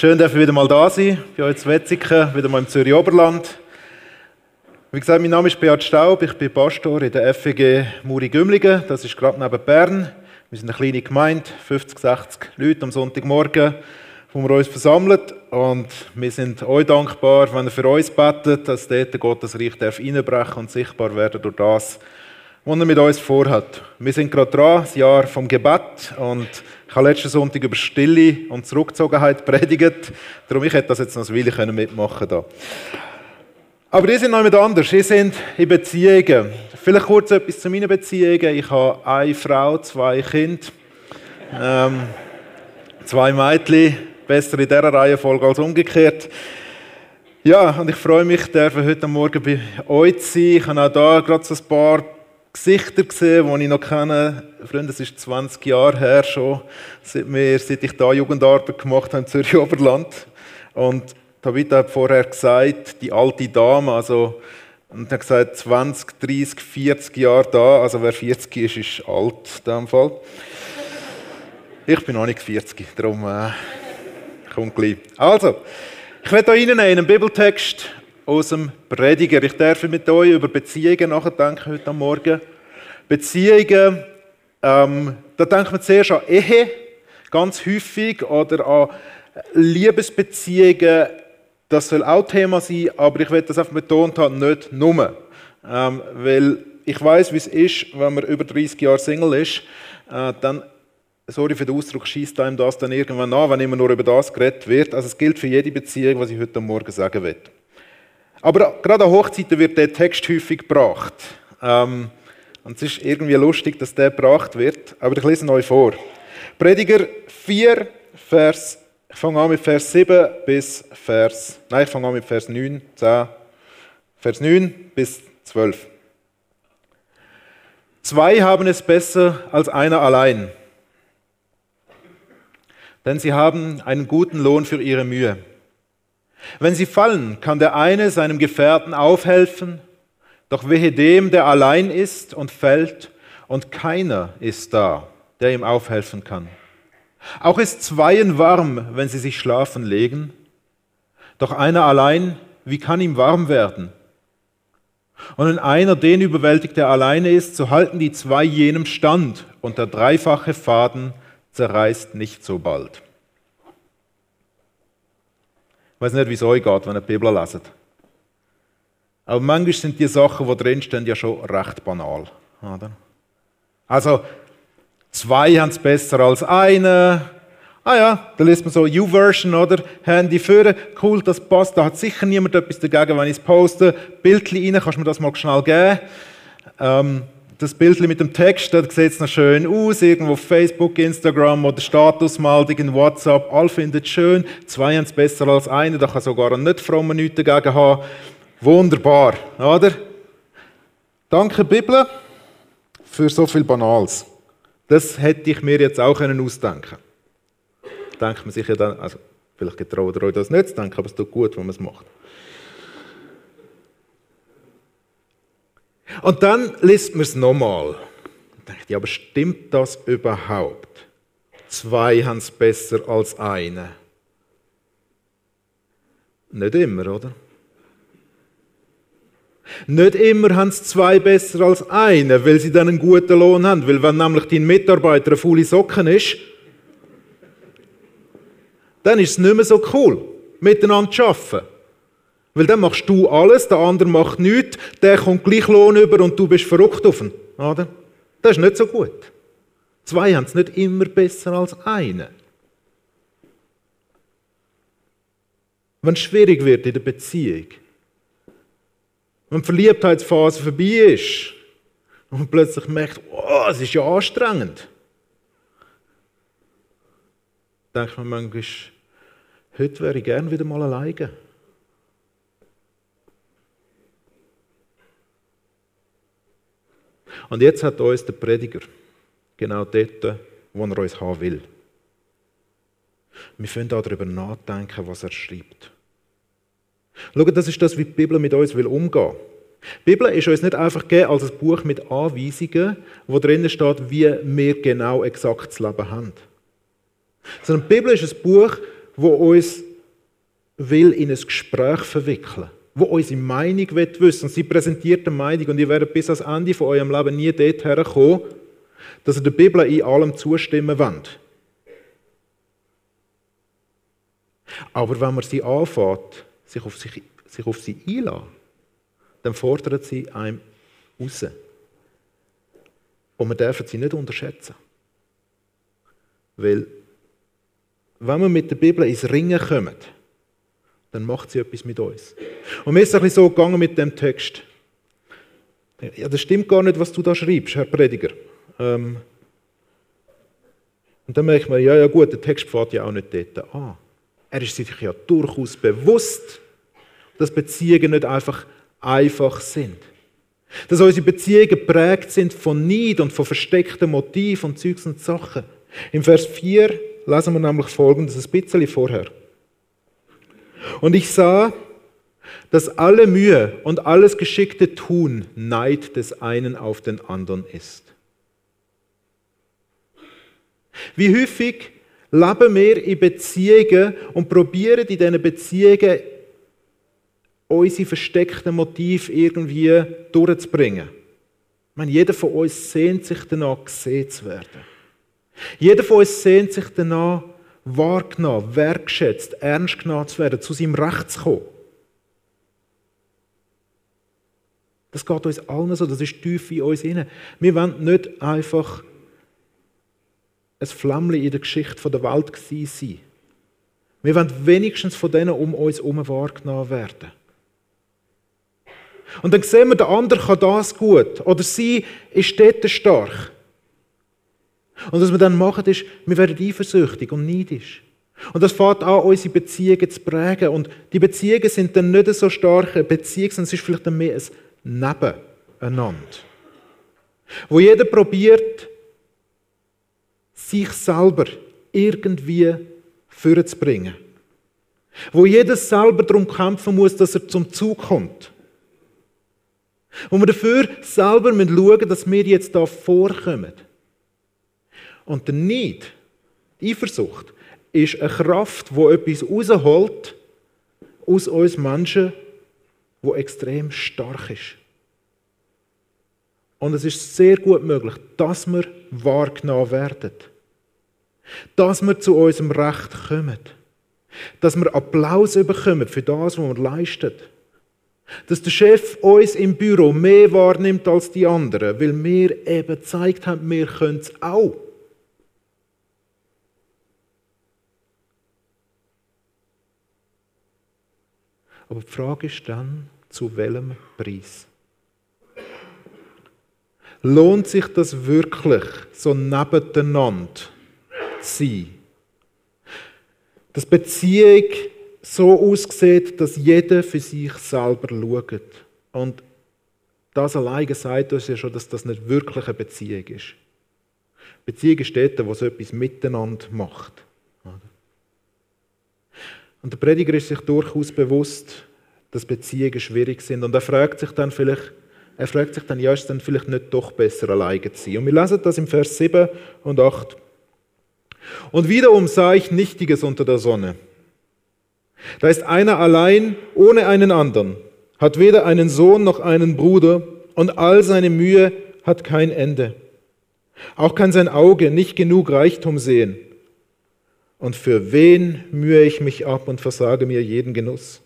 Schön, dass wir wieder mal da sein, bei euch in Wetzigen, wieder mal im Zürich Oberland. Wie gesagt, mein Name ist Beat Staub, ich bin Pastor in der FEG Muri Gümligen, das ist gerade neben Bern. Wir sind eine kleine Gemeinde, 50, 60 Leute am Sonntagmorgen, wo wir uns versammeln. Und wir sind euch dankbar, wenn ihr für uns betet, dass dort Gottes Reich darf und sichtbar werden durch das, was er mit uns vorhat. Wir sind gerade dran, das Jahr vom Gebet und ich habe letzten Sonntag über Stille und Zurückgezogenheit predigt. Darum ich hätte das jetzt noch eine Weile mitmachen können. Aber die sind noch mit anders. Sie sind in Beziehungen. Vielleicht kurz etwas zu meinen Beziehungen. Ich habe eine Frau, zwei Kinder, ähm, zwei Mädchen. Besser in dieser Reihenfolge als umgekehrt. Ja, und ich freue mich, heute Morgen bei euch zu sein. Ich habe auch da gerade so ein paar Gesichter gesehen, die ich noch kenne. Freunde, es ist 20 Jahre her schon, seit, wir, seit ich da Jugendarbeit gemacht habe im Zürich Oberland. Und David hat vorher gesagt, die alte Dame, also und hat gesagt, 20, 30, 40 Jahre da, also wer 40 ist, ist alt in diesem Fall. Ich bin noch nicht 40, darum äh, kommt gleich. Also, ich werde hier Ihnen einen Bibeltext aus dem Prediger. Ich darf mit euch über Beziehungen nachdenken heute Morgen. Beziehungen, ähm, da denkt man zuerst an Ehe, ganz häufig, oder an Liebesbeziehungen. Das soll auch Thema sein, aber ich werde das einfach betont haben, nicht nur. Ähm, weil ich weiß, wie es ist, wenn man über 30 Jahre Single ist, äh, dann sorry für den Ausdruck, schießt einem das dann irgendwann an, wenn immer nur über das geredet wird. Also es gilt für jede Beziehung, was ich heute Morgen sagen will. Aber gerade an Hochzeiten wird der Text häufig gebracht. Ähm, und es ist irgendwie lustig, dass der gebracht wird. Aber ich lese ihn euch vor. Prediger 4, Vers, ich fange an mit Vers 7 bis Vers, nein, ich fange an mit Vers 9, 10, Vers 9 bis 12. Zwei haben es besser als einer allein, denn sie haben einen guten Lohn für ihre Mühe. Wenn sie fallen, kann der eine seinem Gefährten aufhelfen, doch wehe dem, der allein ist und fällt, und keiner ist da, der ihm aufhelfen kann. Auch ist zweien warm, wenn sie sich schlafen legen, doch einer allein, wie kann ihm warm werden? Und wenn einer den überwältigt, der alleine ist, so halten die zwei jenem stand, und der dreifache Faden zerreißt nicht so bald. Ich weiß nicht, wie es euch geht, wenn ihr die Bibel leset. Aber manchmal sind die Sachen, die drinstehen, ja schon recht banal. Oder? Also, zwei haben es besser als eine. Ah ja, da liest man so U-Version, oder? Handy führen, cool, das passt. Da hat sicher niemand etwas dagegen, wenn ich es poste. Bildchen rein, kannst du mir das mal schnell geben? Ähm, das Bild mit dem Text, da sieht es noch schön aus, irgendwo auf Facebook, Instagram oder Statusmeldung in WhatsApp, alle finden es schön, zwei haben es besser als eine, da kann sogar ein nicht frommer nichts dagegen haben. Wunderbar, oder? Danke Bibel für so viel Banales. Das hätte ich mir jetzt auch können ausdenken Denkt man sich ja dann, also vielleicht getraut ihr euch das nicht zu denken, aber es tut gut, wenn man es macht. Und dann liest man es nochmal. Ja, aber stimmt das überhaupt? Zwei haben es besser als eine. Nicht immer, oder? Nicht immer haben es zwei besser als eine, weil sie dann einen guten Lohn haben. Weil wenn nämlich dein Mitarbeiter eine faule Socken ist, dann ist es nicht mehr so cool, miteinander zu arbeiten. Weil dann machst du alles, der andere macht nichts, der kommt gleich Lohn über und du bist verrückt auf ihn. Oder? Das ist nicht so gut. Zwei haben es nicht immer besser als eine. Wenn es schwierig wird in der Beziehung, wenn die Verliebtheitsphase vorbei ist und man plötzlich merkt, oh, es ist ja anstrengend, denkt man manchmal, heute wäre ich gern wieder mal alleine. Und jetzt hat uns der Prediger genau dort, wo er uns haben will. Wir können darüber nachdenken, was er schreibt. Schau, das ist das, wie die Bibel mit uns will umgehen Die Bibel ist uns nicht einfach gegeben als ein Buch mit Anweisungen, wo drinnen steht, wie wir genau exakt das Leben haben. Sondern die Bibel ist ein Buch, wo uns will in ein Gespräch verwickeln, wo unsere Meinung wissen und sie präsentiert eine Meinung und ihr werdet bis ans Ende von eurem Leben nie dort herkommen, dass ihr der Bibel in allem zustimmen wollt. Aber wenn man sie anfängt, sich auf, sich, sich auf sie einlässt, dann fordert sie einem raus. Und wir dürfen sie nicht unterschätzen. Weil, wenn wir mit der Bibel ins Ringen kommen, dann macht sie etwas mit uns. Und mir ist es ein bisschen so gegangen mit dem Text. Ja, das stimmt gar nicht, was du da schreibst, Herr Prediger. Ähm und dann merkt man, ja, ja gut, der Text fährt ja auch nicht dort an. Er ist sich ja durchaus bewusst, dass Beziehungen nicht einfach einfach sind. Dass unsere Beziehungen geprägt sind von Neid und von versteckten Motiven und Zeugs und Sachen. Im Vers 4 lesen wir nämlich folgendes, ein bisschen vorher. Und ich sah, dass alle Mühe und alles geschickte Tun Neid des einen auf den anderen ist. Wie häufig leben wir in Beziehungen und probieren in diesen Beziehungen unsere versteckten Motive irgendwie durchzubringen. Ich meine, jeder von uns sehnt sich danach, gesehen zu werden. Jeder von uns sehnt sich danach, wahrgenommen, wertschätzt, ernst genommen zu werden, zu seinem Recht zu kommen. Das geht uns allen so, das ist tief in uns inne. Wir wollen nicht einfach ein Flammchen in der Geschichte der Welt sein. Wir wollen wenigstens von denen um uns herum wahrgenommen werden. Und dann sehen wir, der andere kann das gut oder sie ist dort stark. Und was wir dann machen, ist, wir werden eifersüchtig und neidisch. Und das fängt an, unsere Beziehungen zu prägen. Und die Beziehungen sind dann nicht so starke Beziehungen, sondern es ist vielleicht dann mehr ein Nebeneinander. Wo jeder probiert, sich selber irgendwie vorzubringen. Wo jeder selber darum kämpfen muss, dass er zum Zug kommt. Und wir dafür selber schauen müssen, dass wir jetzt da vorkommen. Und der Neid, die Eifersucht, ist eine Kraft, die etwas rausholt aus uns Menschen, wo extrem stark ist. Und es ist sehr gut möglich, dass wir wahrgenommen werden. Dass wir zu unserem Recht kommen. Dass wir Applaus bekommen für das, was wir leisten. Dass der Chef uns im Büro mehr wahrnimmt als die anderen, weil wir eben gezeigt haben, wir können es auch. Aber die Frage ist dann, zu welchem Preis? Lohnt sich das wirklich, so nebeneinander zu sein? Dass Beziehung so aussieht, dass jeder für sich selber schaut. Und das alleine sagt uns ja schon, dass das nicht wirklich eine Beziehung ist. Beziehung ist dort, wo es etwas miteinander macht. Und der Prediger ist sich durchaus bewusst, dass Beziehungen schwierig sind. Und er fragt sich dann vielleicht, er fragt sich dann, ja, ist es dann vielleicht nicht doch besser, alleine zu sein? Und wir lesen das im Vers 7 und 8. Und wiederum sah ich Nichtiges unter der Sonne. Da ist einer allein ohne einen anderen, hat weder einen Sohn noch einen Bruder und all seine Mühe hat kein Ende. Auch kann sein Auge nicht genug Reichtum sehen. Und für wen mühe ich mich ab und versage mir jeden Genuss?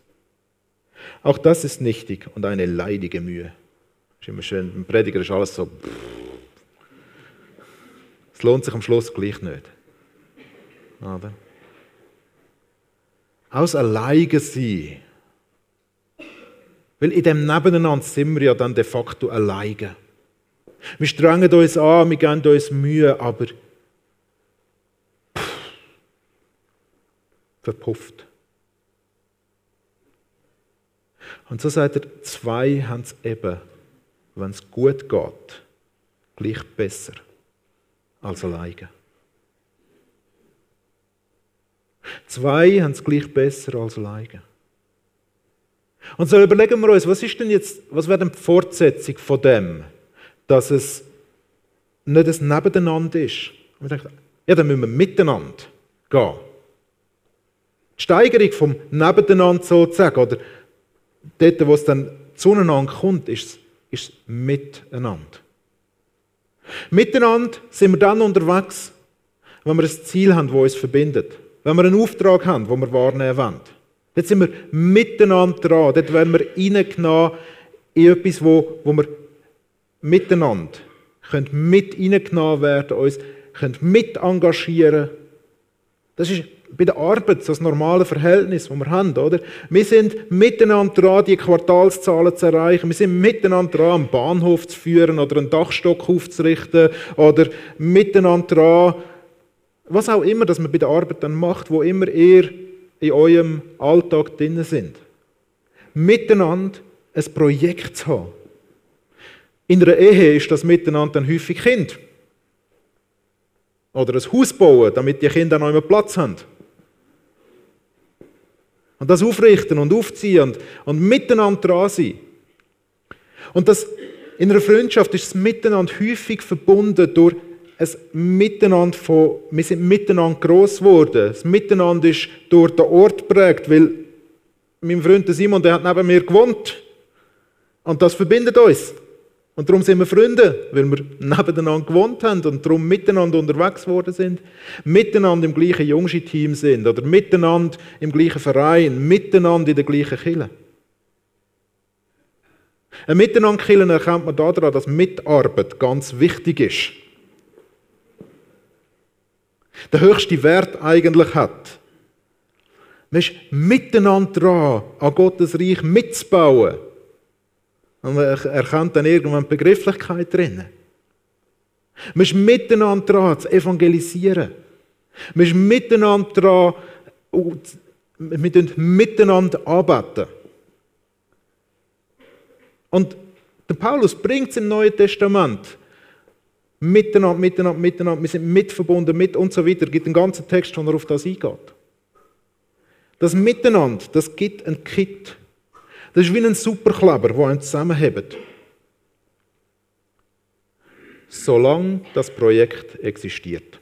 Auch das ist nichtig und eine leidige Mühe. Ist immer schön, im Prediger ist alles so. Es lohnt sich am Schluss gleich nicht. Oder? Aus alleine sein. Weil in dem Nebeneinander sind wir ja dann de facto alleine. Wir strengen uns an, wir geben uns Mühe, aber verpufft. Und so sagt er, zwei haben es eben, wenn es gut geht, gleich besser als alleine. Zwei haben es gleich besser als alleine. Und so überlegen wir uns, was ist denn jetzt, was wäre denn die Fortsetzung von dem, dass es nicht ein Nebeneinander ist? Und wir denken, ja, dann müssen wir miteinander gehen. Die Steigerung vom Nebeneinander sozusagen, oder dort, wo es dann zueinander kommt, ist es Miteinander. Miteinander sind wir dann unterwegs, wenn wir ein Ziel haben, das uns verbindet. Wenn wir einen Auftrag haben, den wir wahrnehmen wollen. Dort sind wir miteinander dran. Dort werden wir reingenommen in etwas, wo, wo wir miteinander können mit reingenommen werden, uns können mit engagieren. Das ist bei der Arbeit das normale Verhältnis, das wir haben, oder? Wir sind miteinander dran, die Quartalszahlen zu erreichen. Wir sind miteinander dran, einen Bahnhof zu führen oder einen Dachstock aufzurichten oder miteinander dran, was auch immer, dass man bei der Arbeit dann macht, wo immer ihr in eurem Alltag drin sind. Miteinander ein Projekt zu haben. In einer Ehe ist das Miteinander dann häufig Kind. Oder ein Haus bauen, damit die Kinder noch immer Platz haben. Und das aufrichten und aufziehen und, und miteinander dran sein. Und das, in einer Freundschaft ist das Miteinander häufig verbunden durch ein Miteinander von, wir sind miteinander gross geworden. Das Miteinander ist durch den Ort geprägt, weil mein Freund Simon, der hat neben mir gewohnt. Und das verbindet uns. Und darum sind wir Freunde, weil wir nebeneinander gewohnt haben und darum miteinander unterwegs geworden sind, miteinander im gleichen Jungschi-Team sind oder miteinander im gleichen Verein, miteinander in der gleichen Kille. Ein Miteinander killen erkennt man daran, dass Mitarbeit ganz wichtig ist. Der höchste Wert eigentlich hat. Man ist miteinander dran, an Gottes Reich mitzubauen. Und man erkennt dann irgendwann die Begrifflichkeit drin. Man ist miteinander dran, zu evangelisieren. Man ist miteinander dran, wir tun miteinander arbeiten. Und der Paulus bringt es im Neuen Testament. Miteinander, miteinander, miteinander, wir sind mitverbunden, mit und so weiter. Es gibt einen ganzen Text, wo er auf das eingeht. Das Miteinander, das gibt ein Kit. Das ist wie ein Superkleber, der einen zusammenhebt. Solange das Projekt existiert.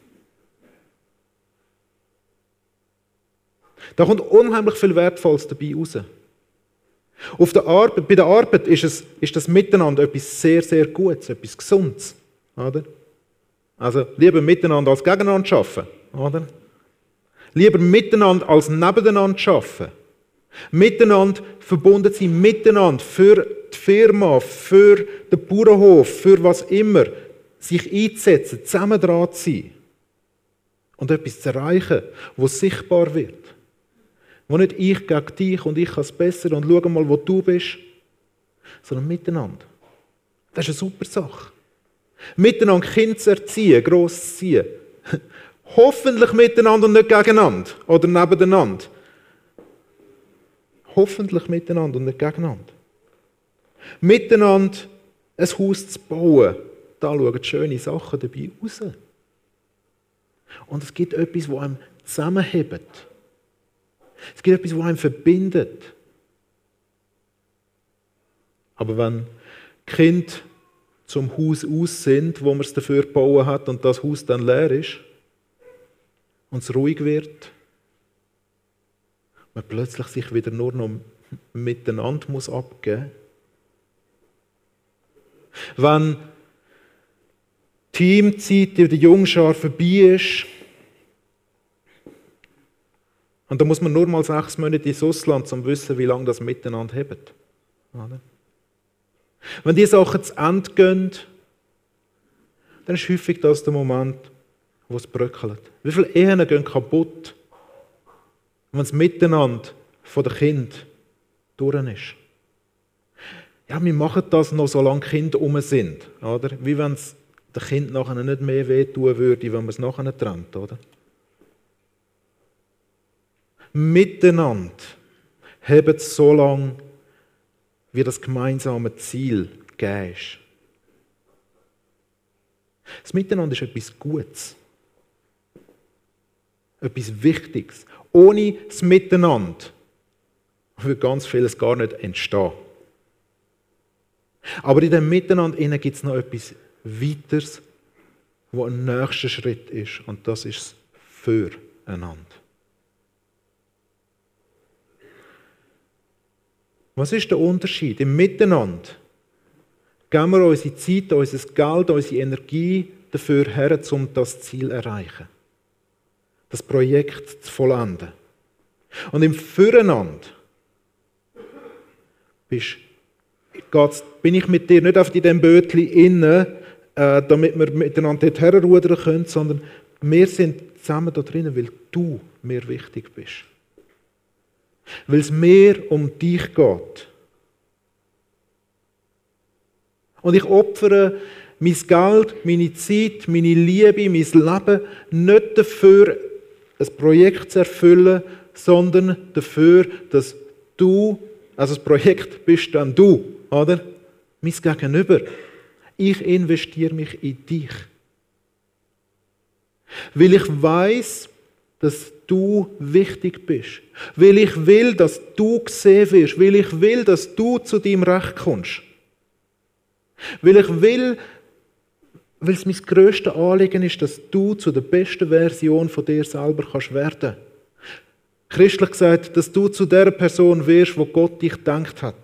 Da kommt unheimlich viel Wertvolles dabei raus. Auf der Arbeit, bei der Arbeit ist, es, ist das Miteinander etwas sehr, sehr Gutes, etwas Gesundes. Oder? Also lieber miteinander als gegeneinander arbeiten. Oder? Lieber miteinander als nebeneinander arbeiten. Miteinander verbunden sein, miteinander für die Firma, für den Bauernhof, für was immer, sich einzusetzen, zusammen dran zu sein und etwas zu erreichen, was sichtbar wird. Wo nicht ich gegen dich und ich kann es besser und schau mal, wo du bist, sondern miteinander. Das ist eine super Sache. Miteinander Kinder zu erziehen, gross zu ziehen. Hoffentlich miteinander und nicht gegeneinander oder nebeneinander hoffentlich miteinander und nicht gegeneinander. Miteinander ein Haus zu bauen, da schauen schöne Sachen dabei raus. Und es gibt etwas, das einem zusammenhebt. Es gibt etwas, das einem verbindet. Aber wenn Kinder zum Haus aus sind, wo man es dafür gebaut hat und das Haus dann leer ist und es ruhig wird, man plötzlich sich wieder nur noch miteinander muss abgeben Wenn Teamzeit in der Jungschar vorbei ist, und da muss man nur mal sechs Monate ins Ausland, um zu wissen, wie lange das miteinander hebt. Wenn die Sachen zu Ende gehen, dann ist häufig das der Moment, wo es bröckelt. Wie viele Ehen gehen kaputt, wenn es miteinander von den Kind durch ist. Ja, wir machen das noch, solange Kinder um sind. Oder? Wie wenn es dem Kind nachher nicht mehr wehtun würde, wenn man es nachher trennt. Oder? Miteinander haben so lange, wie das gemeinsame Ziel gegeben ist. Das Miteinander ist etwas Gutes. Etwas Wichtiges. Ohne das Miteinander würde ganz vieles gar nicht entstehen. Aber in dem Miteinander gibt es noch etwas Weiteres, wo ein nächster Schritt ist, und das ist das Füreinander. Was ist der Unterschied? Im Miteinander geben wir unsere Zeit, unser Geld, unsere Energie dafür her, um das Ziel zu erreichen. Das Projekt zu vollenden. Und im Füreinander bin ich mit dir nicht auf in diesem Bötchen inne, äh, damit wir miteinander dort herrudern können, sondern wir sind zusammen da drinnen, weil du mir wichtig bist. Weil es mehr um dich geht. Und ich opfere mein Geld, meine Zeit, meine Liebe, mein Leben nicht dafür, ein Projekt zu erfüllen, sondern dafür, dass du, also das Projekt bist dann du, oder? Mein Gegenüber. Ich investiere mich in dich. Weil ich weiß, dass du wichtig bist. Weil ich will, dass du gesehen wirst. Weil ich will, dass du zu deinem Recht kommst. Weil ich will, weil es mein grösstes Anliegen ist, dass du zu der besten Version von dir selber kannst werden. Christlich gesagt, dass du zu der Person wirst, wo Gott dich gedacht hat.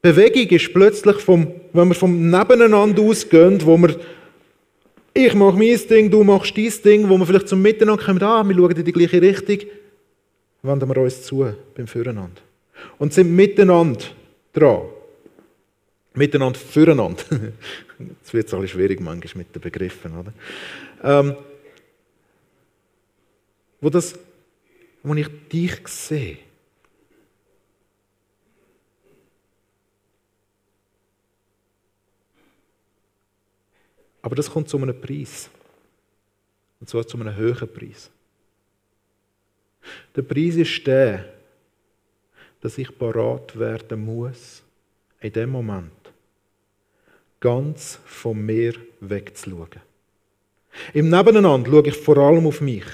Bewegung ist plötzlich, vom, wenn wir vom Nebeneinander ausgehen, wo wir ich mache mein Ding, du machst dein Ding, wo wir vielleicht zum Miteinander kommen, ah, wir schauen in die gleiche Richtung, wenden wir uns zu beim Füreinander. Und sind miteinander dran. Miteinander füreinander. Jetzt wird es ein bisschen schwierig manchmal mit den Begriffen, oder? Ähm, wo, das, wo ich dich sehe, Aber das kommt zu einem Preis. Und zwar zu einem höheren Preis. Der Preis ist der, dass ich parat werden muss, in dem Moment ganz von mir wegzuschauen. Im Nebeneinander schaue ich vor allem auf mich.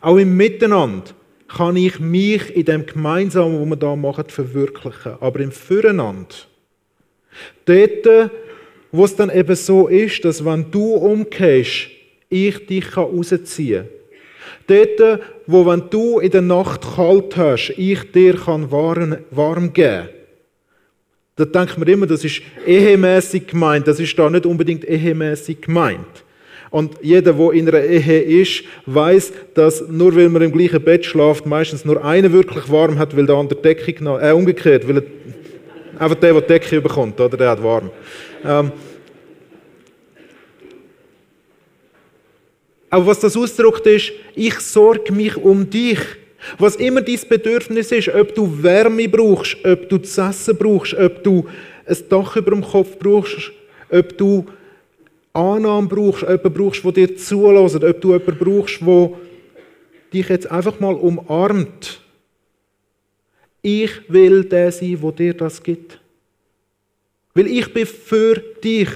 Auch im Miteinander kann ich mich in dem Gemeinsamen, was wir da machen, verwirklichen. Aber im Füreinander, dort wo es dann eben so ist, dass wenn du umgehst, ich dich rausziehen kann. Dort, wo wenn du in der Nacht kalt hast, ich dir kann warm, warm geben. Da denkt man immer, das ist ehemäßig gemeint. Das ist da nicht unbedingt ehemäßig gemeint. Und jeder, der in einer Ehe ist, weiß, dass nur weil man im gleichen Bett schlaft, meistens nur einer wirklich warm hat, weil der andere Deckung noch, äh, umgekehrt, weil er, einfach der, der die Decke bekommt, oder, der hat warm. Ähm, aber was das ausdrückt ist, ich sorge mich um dich. Was immer dein Bedürfnis ist, ob du Wärme brauchst, ob du zu essen brauchst, ob du ein Dach über dem Kopf brauchst, ob du Annahme brauchst, jemanden brauchst, der dir zulässt, ob du jemanden brauchst, der dich jetzt einfach mal umarmt. Ich will der sein, der dir das gibt. Weil ich bin für dich.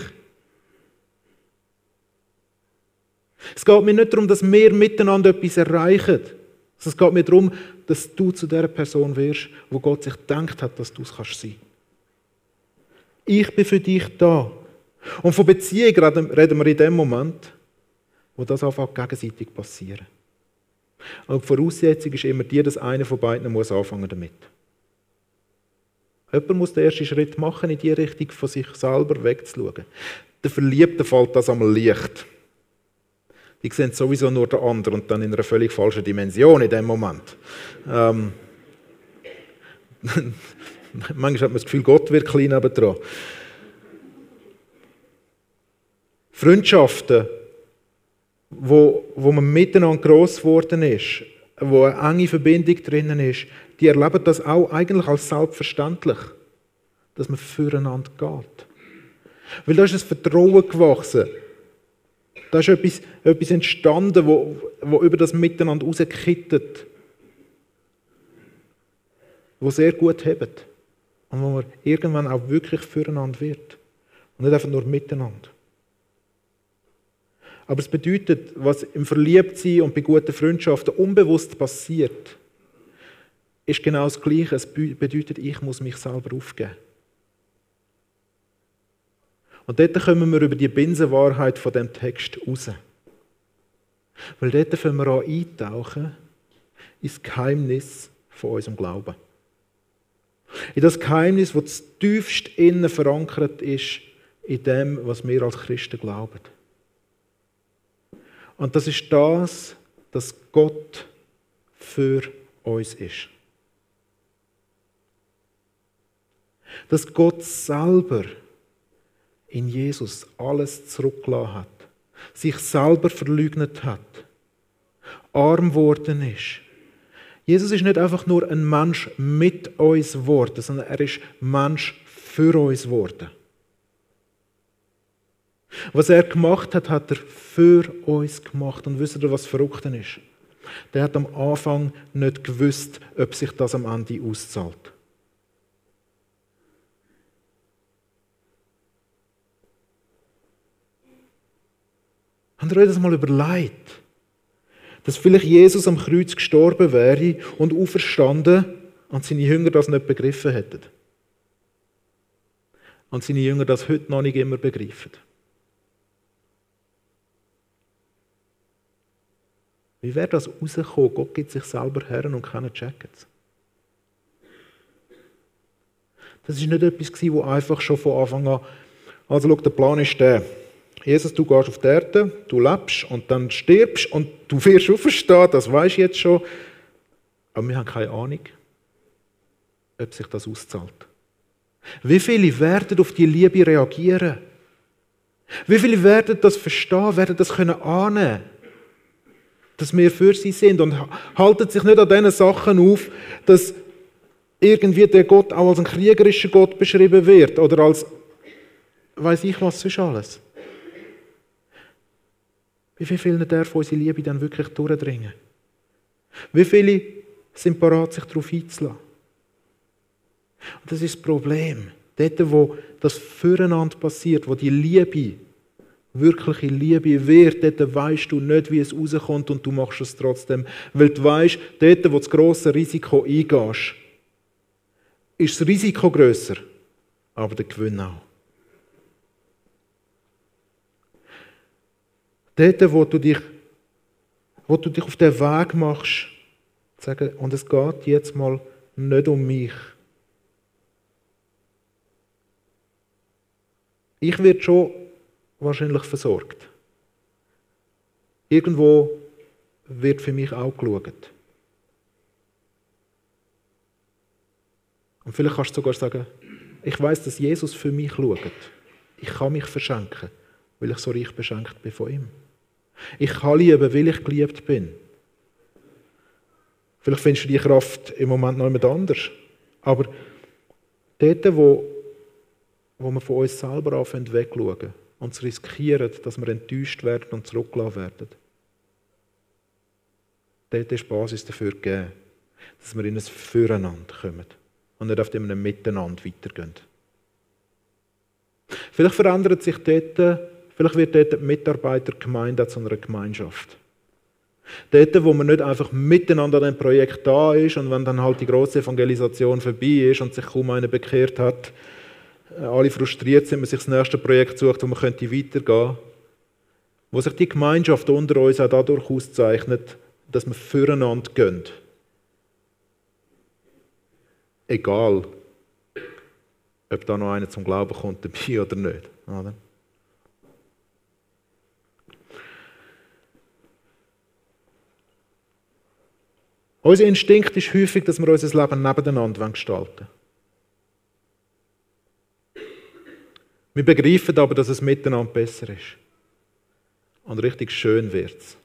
Es geht mir nicht darum, dass wir miteinander etwas erreichen. Es geht mir darum, dass du zu der Person wirst, wo Gott sich gedacht hat, dass du es kannst sein. Ich bin für dich da. Und von Beziehung reden wir in dem Moment, wo das einfach gegenseitig passieren. Und die Voraussetzung ist immer die, dass einer von beiden muss anfangen damit. Jemand muss den ersten Schritt machen, in die Richtung von sich selber wegzuschauen. Der Verliebte fällt das einmal leicht. Die sehen sowieso nur den anderen und dann in einer völlig falschen Dimension in dem Moment. Ähm, manchmal hat man das Gefühl, Gott wird klein dran. Freundschaften, wo, wo man miteinander gross geworden ist, wo eine enge Verbindung drinnen ist, die erleben das auch eigentlich als selbstverständlich, dass man füreinander geht. Weil da ist ein Vertrauen gewachsen. Da ist etwas, etwas entstanden, wo, wo über das Miteinander rauskittet. Wo sehr gut hebt. Und wo man irgendwann auch wirklich füreinander wird. Und nicht einfach nur miteinander. Aber es bedeutet, was im Verliebtsein und bei guten Freundschaften unbewusst passiert, ist genau das Gleiche. Es bedeutet, ich muss mich selber aufgeben. Und dort kommen wir über die Binsenwahrheit von dem Text raus. Weil dort fangen wir an eintauchen ins Geheimnis von unserem Glauben. In das Geheimnis, das tiefst innen verankert ist, in dem, was wir als Christen glauben. Und das ist das, dass Gott für uns ist. Dass Gott selber in Jesus alles zurückgelassen hat, sich selber verleugnet hat, arm geworden ist. Jesus ist nicht einfach nur ein Mensch mit uns geworden, sondern er ist Mensch für uns geworden. Was er gemacht hat, hat er für uns gemacht. Und wisst ihr, was verrückt ist? Der hat am Anfang nicht gewusst, ob sich das am Ende auszahlt. Habt ihr euch das mal überlegt? Dass vielleicht Jesus am Kreuz gestorben wäre und auferstanden und seine Jünger das nicht begriffen hätten. Und seine Jünger das heute noch nicht immer begreifen. Wie wäre das rausgekommen? Gott gibt sich selber her und keiner checkt es. Das ist nicht etwas, das einfach schon von Anfang an. Also, schau, der Plan ist der. Jesus, du gehst auf die Erde, du lebst und dann stirbst und du wirst auferstehen, das weiß ich jetzt schon. Aber wir haben keine Ahnung, ob sich das auszahlt. Wie viele werden auf die Liebe reagieren? Wie viele werden das verstehen, werden das können ahnen? dass wir für sie sind und halten sich nicht an diesen Sachen auf, dass irgendwie der Gott auch als ein kriegerischer Gott beschrieben wird oder als weiß ich was sonst alles. Wie viele darf unsere Liebe dann wirklich durchdringen? Wie viele sind bereit, sich darauf einzulassen? Und das ist das Problem. Dort, wo das Füreinander passiert, wo die Liebe wirkliche Liebe wird, dort weißt du nicht, wie es rauskommt und du machst es trotzdem. Weil du weißt, dort, wo das grosse Risiko eingehst, ist das Risiko grösser, aber der Gewinn auch. Dort, wo du dich, wo du dich auf den Weg machst, sagen, und es geht jetzt mal nicht um mich. Ich werde schon wahrscheinlich versorgt. Irgendwo wird für mich auch geschaut. Und vielleicht kannst du sogar sagen, ich weiß, dass Jesus für mich schaut. Ich kann mich verschenken, weil ich so reich beschenkt bin von ihm. Ich kann lieben, weil ich geliebt bin. Vielleicht findest du die Kraft im Moment noch jemand anders. Aber dort, wo, wo wir von uns selber anfangen wegschauen, und zu riskieren, dass wir enttäuscht werden und zurückgelassen werden. Dort ist die Basis dafür gegeben, dass wir in ein Füreinander kommen und nicht auf einem Miteinander weitergehen. Vielleicht verändert sich dort, vielleicht wird dort die Mitarbeitergemeinde zu einer Gemeinschaft. Dort, wo man nicht einfach miteinander an einem Projekt da ist und wenn dann halt die große Evangelisation vorbei ist und sich kaum einer bekehrt hat, äh, alle frustriert sind, man sich das nächste Projekt sucht, wo man könnte weitergehen Wo sich die Gemeinschaft unter uns auch dadurch auszeichnet, dass man füreinander gönnt. Egal, ob da noch einer zum Glauben kommt dabei oder nicht. Oder? Unser Instinkt ist häufig, dass wir unser Leben nebeneinander gestalten wollen. Wir begreifen aber, dass es miteinander besser ist. Und richtig schön wird es,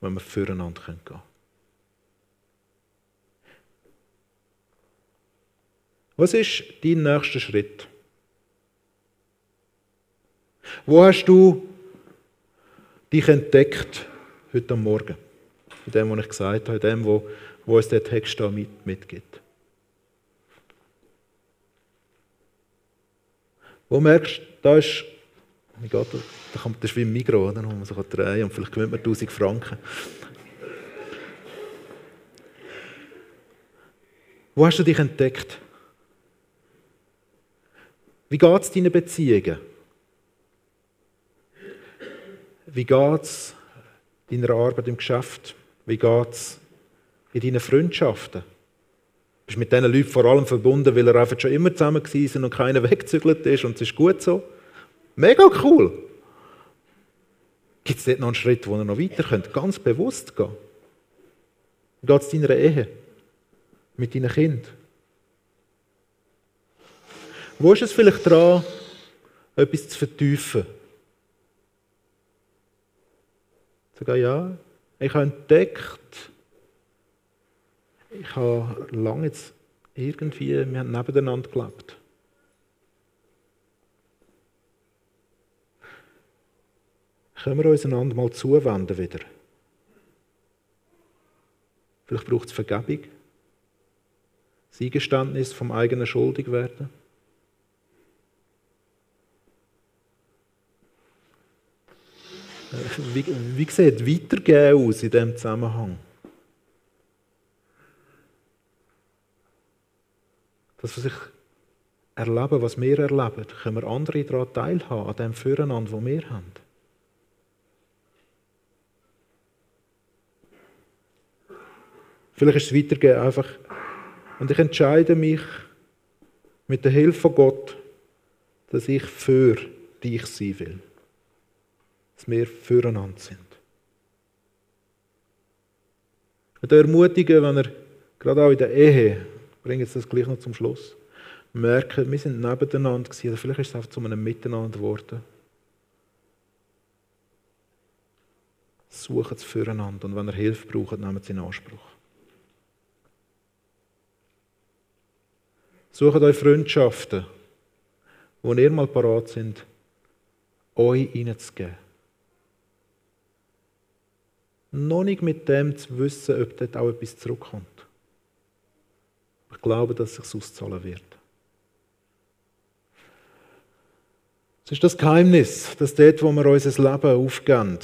wenn wir füreinander gehen können. Was ist dein nächster Schritt? Wo hast du dich entdeckt heute Morgen? In dem, was ich gesagt habe, in dem, wo, wo uns der Text da mit, mitgibt. Wo merkst du, da ist, geht das? Da kommt das wie im oder? wo man sich drehen und vielleicht gewinnt man 1000 Franken. Wo hast du dich entdeckt? Wie geht es deinen Beziehungen? Wie geht es in deiner Arbeit im Geschäft? Wie geht es in deinen Freundschaften? Bist du mit diesen Leuten vor allem verbunden, weil er einfach schon immer zusammen sind und keiner weggezügelt ist und es ist gut so? Mega cool! Gibt es dort noch einen Schritt, wo ihr noch weiter könnt? Ganz bewusst gehen. Wie geht es deiner Ehe? Mit deinen Kindern? Wo ist es vielleicht dran, etwas zu vertiefen? Sagen, ja, ich habe entdeckt, ich habe lange jetzt irgendwie, wir haben nebeneinander gelebt. Können wir uns einander mal zuwenden wieder? Vielleicht braucht es Vergebung, das Eingeständnis vom eigenen Schuldigwerden. Wie, wie sieht Weitergehen aus in diesem Zusammenhang? Das, was ich erlebe, was wir erleben, können wir andere daran teilhaben, an dem Füreinander, das wir haben. Vielleicht ist es weitergehen einfach, und ich entscheide mich mit der Hilfe von Gott, dass ich für dich sein will dass wir füreinander sind. Und ermutigen, wenn er gerade auch in der Ehe, bringe jetzt das gleich noch zum Schluss, merken, wir sind nebeneinander gewesen, oder vielleicht ist es einfach zu einem Miteinander geworden. Suchen es füreinander und wenn er Hilfe braucht, nehmen sie in Anspruch. Sucht euch Freundschaften, wo ihr mal parat sind, euch hineinzugeben noch nicht mit dem zu wissen, ob dort auch etwas zurückkommt. Ich glaube, dass es sich auszahlen wird. Es ist das Geheimnis, dass dort, wo wir unser Leben aufgeben,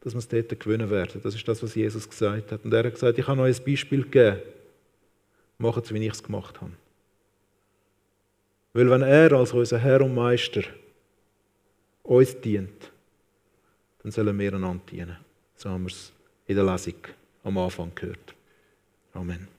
dass wir es dort gewinnen werden. Das ist das, was Jesus gesagt hat. Und er hat gesagt, ich habe euch ein Beispiel gegeben. Macht es, wie ich es gemacht habe. Weil wenn er als unser Herr und Meister uns dient, dann sollen wir einander dienen. So haben wir es in der Lesung am Anfang gehört. Amen.